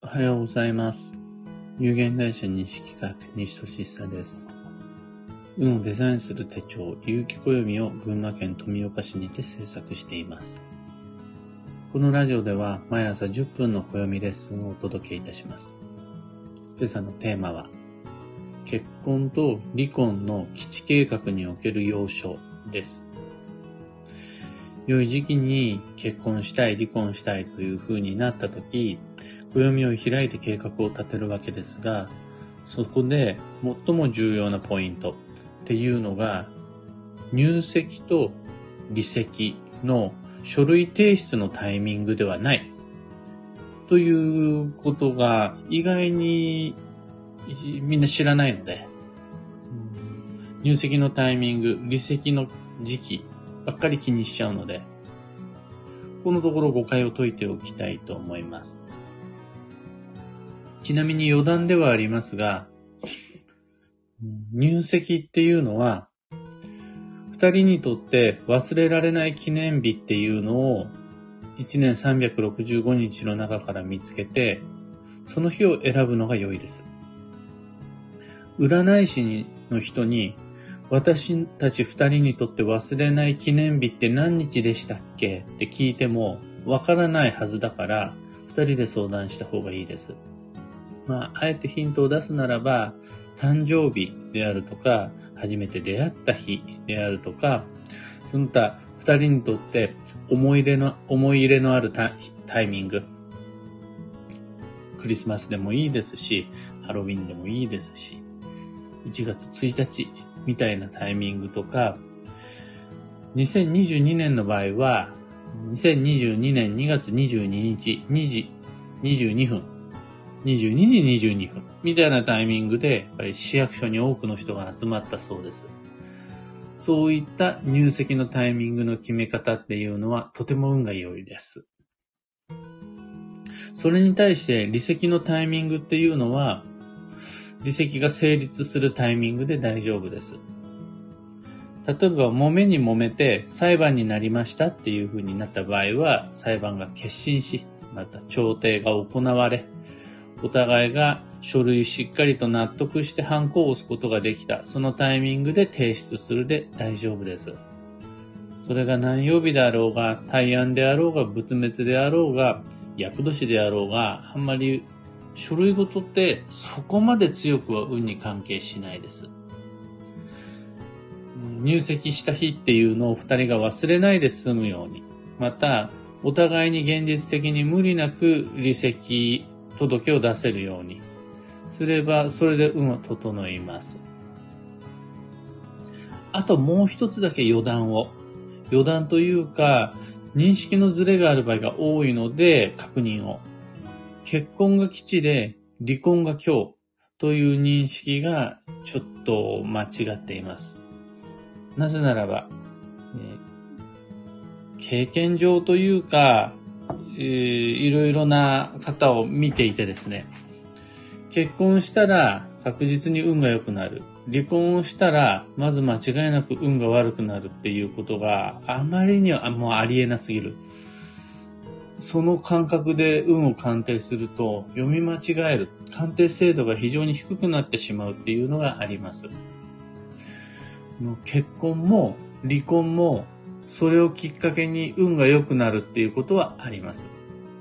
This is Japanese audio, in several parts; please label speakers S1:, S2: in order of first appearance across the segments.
S1: おはようございます。有限会社西企画西俊久です。運をデザインする手帳、有機暦を群馬県富岡市にて制作しています。このラジオでは毎朝10分の暦レッスンをお届けいたします。今朝のテーマは、結婚と離婚の基地計画における要所です。良い時期に結婚したい、離婚したいという風になった時、暦を開いて計画を立てるわけですが、そこで最も重要なポイントっていうのが、入籍と離籍の書類提出のタイミングではない。ということが意外にみんな知らないので、入籍のタイミング、離籍の時期ばっかり気にしちゃうので、このところ誤解を解いておきたいと思います。ちなみに余談ではありますが、入籍っていうのは、二人にとって忘れられない記念日っていうのを1年365日の中から見つけて、その日を選ぶのが良いです。占い師の人に、私たち二人にとって忘れない記念日って何日でしたっけって聞いてもわからないはずだから、二人で相談した方がいいです。まあ、あえてヒントを出すならば、誕生日であるとか、初めて出会った日であるとか、その他二人にとって思い入れの、思い入れのあるタタイミング。クリスマスでもいいですし、ハロウィンでもいいですし、1月1日みたいなタイミングとか、2022年の場合は、2022年2月22日2時22分、22時22分みたいなタイミングで、やっぱり市役所に多くの人が集まったそうです。そういった入籍のタイミングの決め方っていうのはとても運が良いです。それに対して離席のタイミングっていうのは、離席が成立するタイミングで大丈夫です。例えば、揉めに揉めて裁判になりましたっていう風になった場合は、裁判が決心し、また調停が行われ、お互いが書類しっかりと納得してハンコを押すことができた、そのタイミングで提出するで大丈夫です。それが何曜日であろうが、対案であろうが、仏滅であろうが、厄年であろうが、あんまり書類ごとってそこまで強くは運に関係しないです。入籍した日っていうのを二人が忘れないで済むように、また、お互いに現実的に無理なく離席届けを出せるようにすれば、それで運は整います。あともう一つだけ余談を。余談というか、認識のズレがある場合が多いので、確認を。結婚が基地で離婚が今日という認識がちょっと間違っています。なぜならば、えー経験上というか、いろいろな方を見ていてですね、結婚したら確実に運が良くなる。離婚をしたら、まず間違いなく運が悪くなるっていうことがあまりにはもうありえなすぎる。その感覚で運を鑑定すると読み間違える。鑑定精度が非常に低くなってしまうっていうのがあります。結婚も離婚もそれをきっかけに運が良くなるっていうことはあります。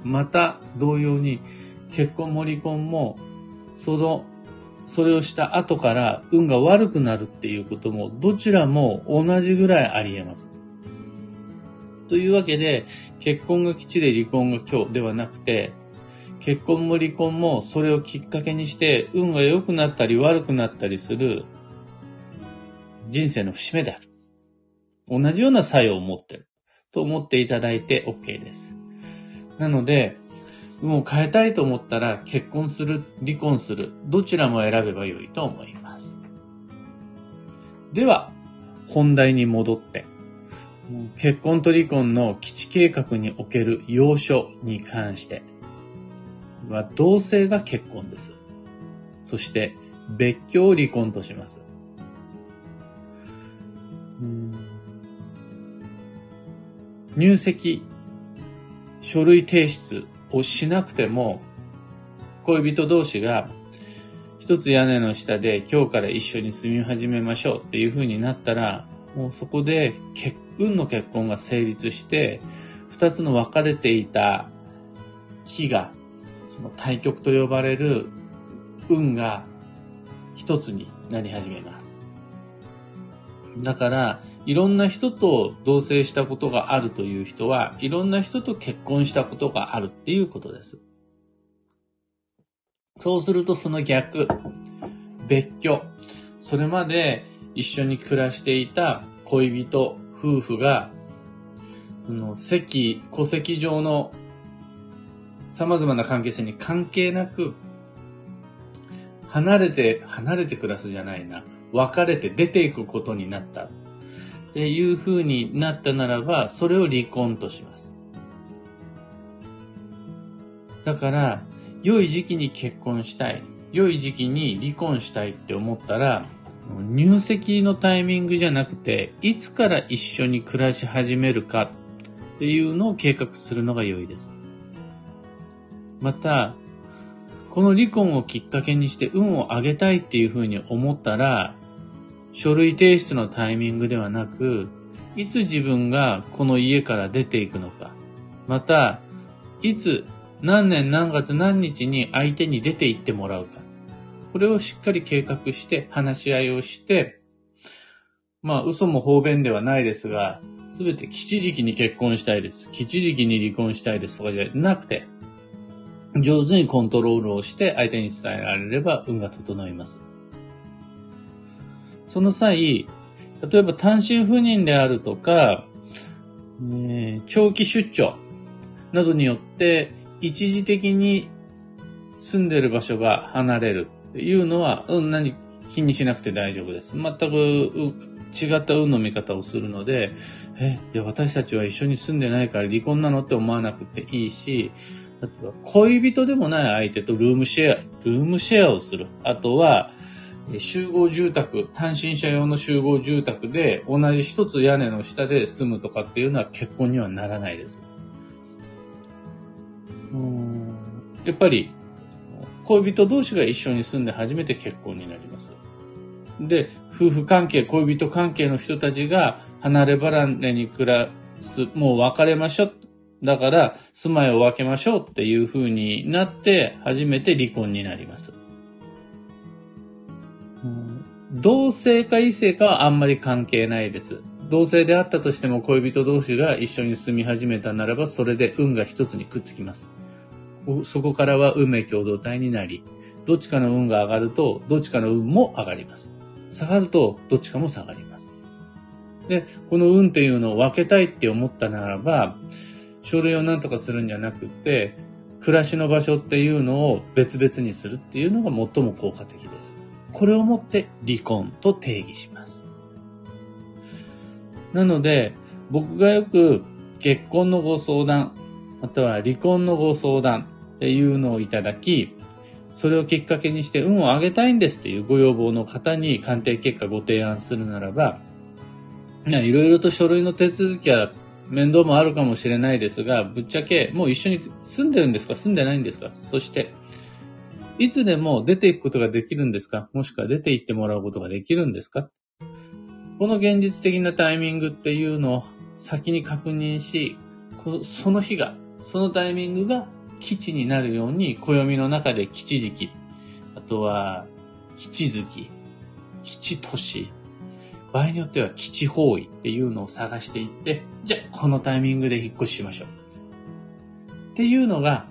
S1: また同様に結婚も離婚もそのそれをした後から運が悪くなるっていうこともどちらも同じぐらいあり得ます。というわけで結婚が基地で離婚が今日ではなくて結婚も離婚もそれをきっかけにして運が良くなったり悪くなったりする人生の節目である。同じような作用を持ってる。と思っていただいて OK です。なので、運を変えたいと思ったら結婚する、離婚する、どちらも選べばよいと思います。では、本題に戻って、結婚と離婚の基地計画における要所に関しては、同性が結婚です。そして、別居を離婚とします。入籍、書類提出をしなくても、恋人同士が一つ屋根の下で今日から一緒に住み始めましょうっていう風になったら、もうそこで結運の結婚が成立して、二つの分かれていた木が、その対極と呼ばれる運が一つになり始めます。だから、いろんな人と同棲したことがあるという人は、いろんな人と結婚したことがあるっていうことです。そうするとその逆、別居。それまで一緒に暮らしていた恋人、夫婦が、その席、戸籍上の様々な関係性に関係なく、離れて、離れて暮らすじゃないな。別れて出ていくことになった。っていう風になったならば、それを離婚とします。だから、良い時期に結婚したい。良い時期に離婚したいって思ったら、入籍のタイミングじゃなくて、いつから一緒に暮らし始めるかっていうのを計画するのが良いです。また、この離婚をきっかけにして運を上げたいっていうふうに思ったら、書類提出のタイミングではなく、いつ自分がこの家から出ていくのか、また、いつ何年何月何日に相手に出て行ってもらうか。これをしっかり計画して話し合いをして、まあ嘘も方便ではないですが、すべて吉時期に結婚したいです。吉時期に離婚したいですとかじゃなくて、上手にコントロールをして相手に伝えられれば運が整います。その際、例えば単身赴任であるとか、え長期出張などによって一時的に住んでる場所が離れるっていうのは、うん、何気にしなくて大丈夫です。全く違った運の見方をするので、え、いや私たちは一緒に住んでないから離婚なのって思わなくていいし、あとは恋人でもない相手とルームシェア、ルームシェアをする。あとは、集合住宅、単身者用の集合住宅で同じ一つ屋根の下で住むとかっていうのは結婚にはならないです。やっぱり、恋人同士が一緒に住んで初めて結婚になります。で、夫婦関係、恋人関係の人たちが離れ離れに暮らす、もう別れましょう。だから、住まいを分けましょうっていう風になって、初めて離婚になります。同性か異性かはあんまり関係ないです。同性であったとしても恋人同士が一緒に住み始めたならば、それで運が一つにくっつきます。そこからは運命共同体になり、どっちかの運が上がると、どっちかの運も上がります。下がると、どっちかも下がります。で、この運っていうのを分けたいって思ったならば、書類を何とかするんじゃなくて、暮らしの場所っていうのを別々にするっていうのが最も効果的です。これをもって離婚と定義します。なので、僕がよく結婚のご相談、または離婚のご相談っていうのをいただき、それをきっかけにして運を上げたいんですっていうご要望の方に鑑定結果ご提案するならば、いろいろと書類の手続きは面倒もあるかもしれないですが、ぶっちゃけもう一緒に住んでるんですか？住んでないんですか？そして、いつでも出ていくことができるんですか？もしくは出て行ってもらうことができるんですか？この現実的なタイミングっていうのを先に確認し、その日が、そのタイミングが基地になるように、暦の中で基地時期、あとは基地月、基地都市、場合によっては基地方位っていうのを探していって、じゃあこのタイミングで引っ越ししましょう。っていうのが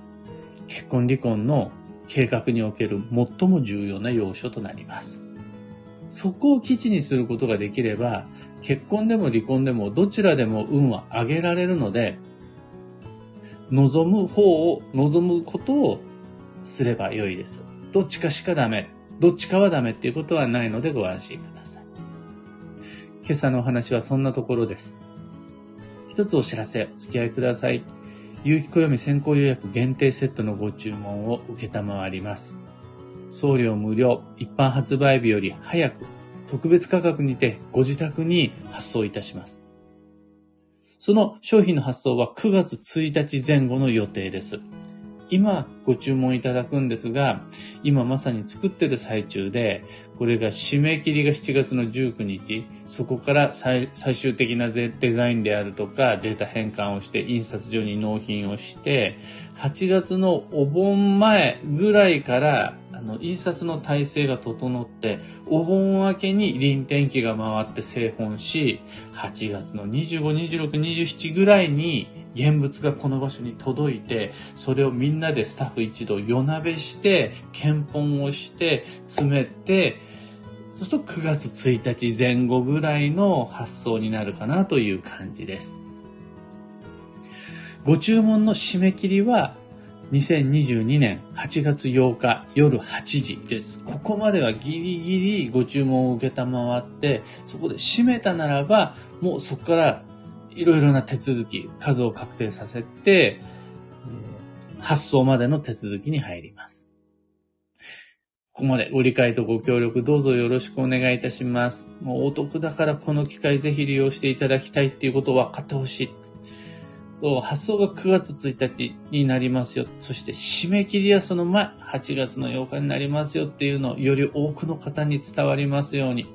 S1: 結婚離婚の計画における最も重要な要素となります。そこを基地にすることができれば、結婚でも離婚でもどちらでも運は上げられるので、望む方を、望むことをすれば良いです。どっちかしかダメ。どっちかはダメっていうことはないのでご安心ください。今朝のお話はそんなところです。一つお知らせ、お付き合いください。有機暦先行予約限定セットのご注文を受けたまわります。送料無料、一般発売日より早く、特別価格にてご自宅に発送いたします。その商品の発送は9月1日前後の予定です。今ご注文いただくんですが、今まさに作ってる最中で、これが締め切りが7月の19日、そこから最終的なデザインであるとかデータ変換をして印刷所に納品をして、8月のお盆前ぐらいからあの印刷の体制が整って、お盆明けに臨転機が回って製本し、8月の25、26、27ぐらいに現物がこの場所に届いて、それをみんなでスタッフ一同夜鍋して、検本をして、詰めて、そうすると9月1日前後ぐらいの発送になるかなという感じです。ご注文の締め切りは2022年8月8日夜8時です。ここまではギリギリご注文を受けたまわって、そこで閉めたならば、もうそこからいろいろな手続き、数を確定させて、発送までの手続きに入ります。ここまでご理解とご協力どうぞよろしくお願いいたします。もうお得だからこの機会ぜひ利用していただきたいっていうことを分かってほしい。発送が9月1日になりますよ。そして締め切りはその前、8月の8日になりますよっていうのをより多くの方に伝わりますように。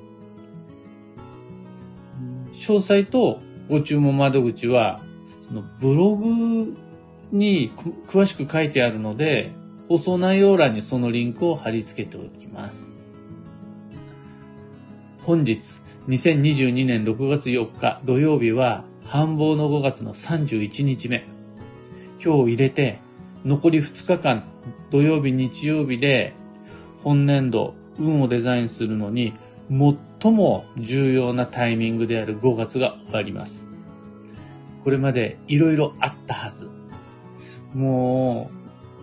S1: 詳細とご注文窓口は、そのブログに詳しく書いてあるので、放送内容欄にそのリンクを貼り付けておきます。本日、2022年6月4日土曜日は、繁忙の5月の31日目。今日入れて、残り2日間、土曜日、日曜日で、本年度、運をデザインするのに、最も重要なタイミングである5月が終わります。これまでいろいろあったはず。も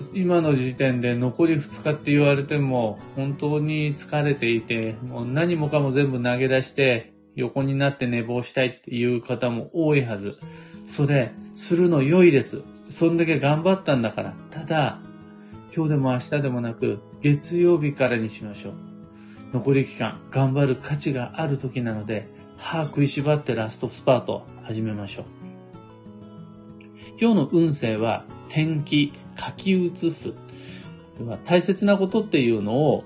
S1: う、今の時点で残り2日って言われても、本当に疲れていて、もう何もかも全部投げ出して、横になって寝坊したいっていう方も多いはず。それ、するの良いです。そんだけ頑張ったんだから。ただ、今日でも明日でもなく、月曜日からにしましょう。残り期間、頑張る価値がある時なので、歯食いしばってラストスパート始めましょう。今日の運勢は、天気、書き写す。大切なことっていうのを、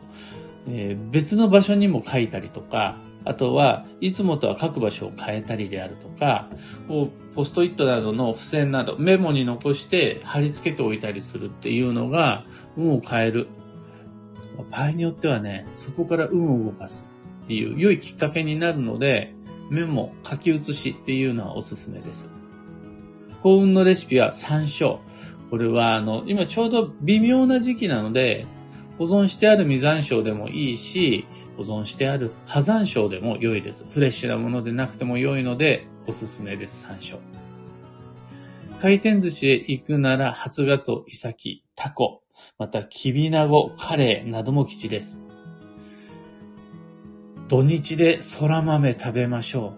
S1: えー、別の場所にも書いたりとか、あとは、いつもとは書く場所を変えたりであるとか、こうポストイットなどの付箋など、メモに残して貼り付けておいたりするっていうのが、運を変える場合によってはね、そこから運を動かすっていう良いきっかけになるので、メモ、書き写しっていうのはおすすめです。幸運のレシピは山椒。これはあの、今ちょうど微妙な時期なので、保存してある実山椒でもいいし、保存してある葉山椒でも良いです。フレッシュなものでなくても良いので、おすすめです、山椒。回転寿司へ行くなら、初ガツオ、イサキ、タコ、また、きびなご、カレーなども吉です。土日で空豆食べましょ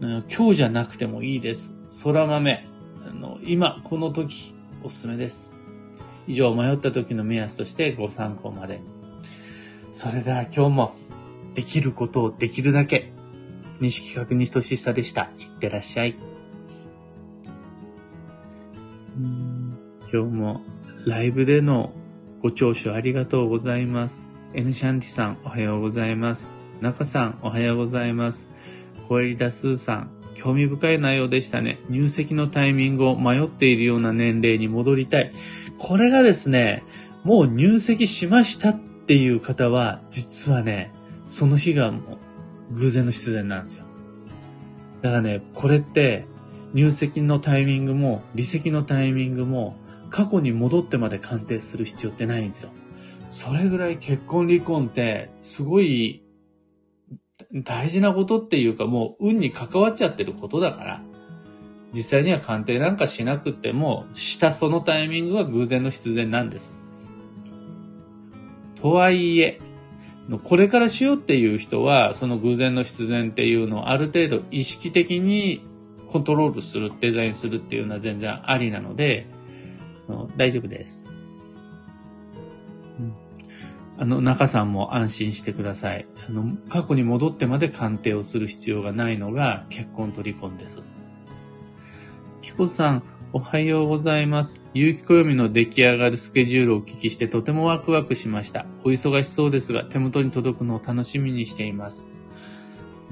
S1: う。今日じゃなくてもいいです。空豆。あの今、この時、おすすめです。以上、迷った時の目安としてご参考まで。それでは今日も、できることをできるだけ。西企画西俊久でした。いってらっしゃい。今日もライブでのご聴取ありがとうございます。N シャンティさん、おはようございます。中さん、おはようございます。小エリダスーさん、興味深い内容でしたね。入籍のタイミングを迷っているような年齢に戻りたい。これがですね、もう入籍しましたっていう方は、実はね、その日がもう偶然の必然なんですよ。だからね、これって入籍のタイミングも離籍のタイミングも過去に戻ってまで鑑定する必要ってないんですよ。それぐらい結婚離婚ってすごい大事なことっていうかもう運に関わっちゃってることだから、実際には鑑定なんかしなくても、したそのタイミングは偶然の必然なんです。とはいえ、これからしようっていう人は、その偶然の必然っていうのをある程度意識的にコントロールする、デザインするっていうのは全然ありなので、大丈夫です。あの、中さんも安心してください。あの、過去に戻ってまで鑑定をする必要がないのが結婚と離婚です。キコさん、おはようございます。有機暦の出来上がるスケジュールをお聞きしてとてもワクワクしました。お忙しそうですが、手元に届くのを楽しみにしています。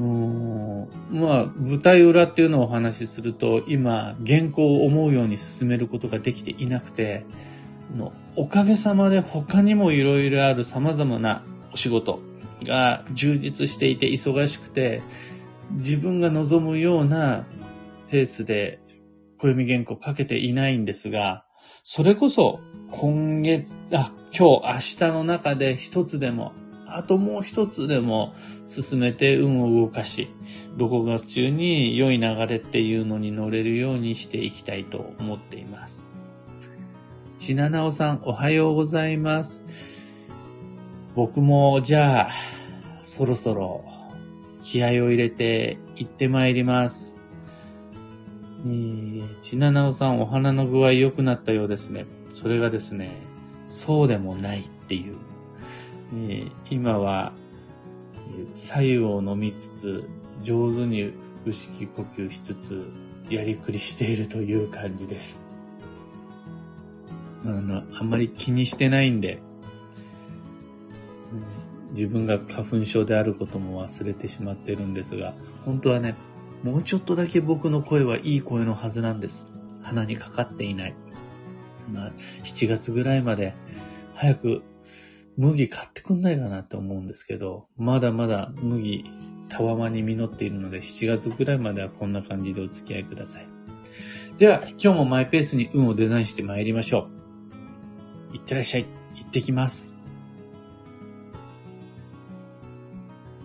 S1: まあ、舞台裏っていうのをお話しすると、今、原稿を思うように進めることができていなくて、おかげさまで他にもいろいろある様々なお仕事が充実していて忙しくて、自分が望むようなペースで暦原稿かけていないんですが、それこそ今月、あ、今日、明日の中で一つでも、あともう一つでも進めて運を動かし、6月中に良い流れっていうのに乗れるようにしていきたいと思っています。ちななおさん、おはようございます。僕も、じゃあ、そろそろ気合を入れて行ってまいります。えー、ちななおさん、お花の具合良くなったようですね。それがですね、そうでもないっていう。えー今は、左右を飲みつつ、上手に腹式呼吸しつつ、やりくりしているという感じです。あの、あんまり気にしてないんで、うん自分が花粉症であることも忘れてしまってるんですが、本当はね、もうちょっとだけ僕の声はいい声のはずなんです。鼻にかかっていない。まあ、7月ぐらいまで早く麦買ってくんないかなと思うんですけど、まだまだ麦たわまに実っているので、7月ぐらいまではこんな感じでお付き合いください。では、今日もマイペースに運をデザインして参りましょう。いってらっしゃい。行ってきます。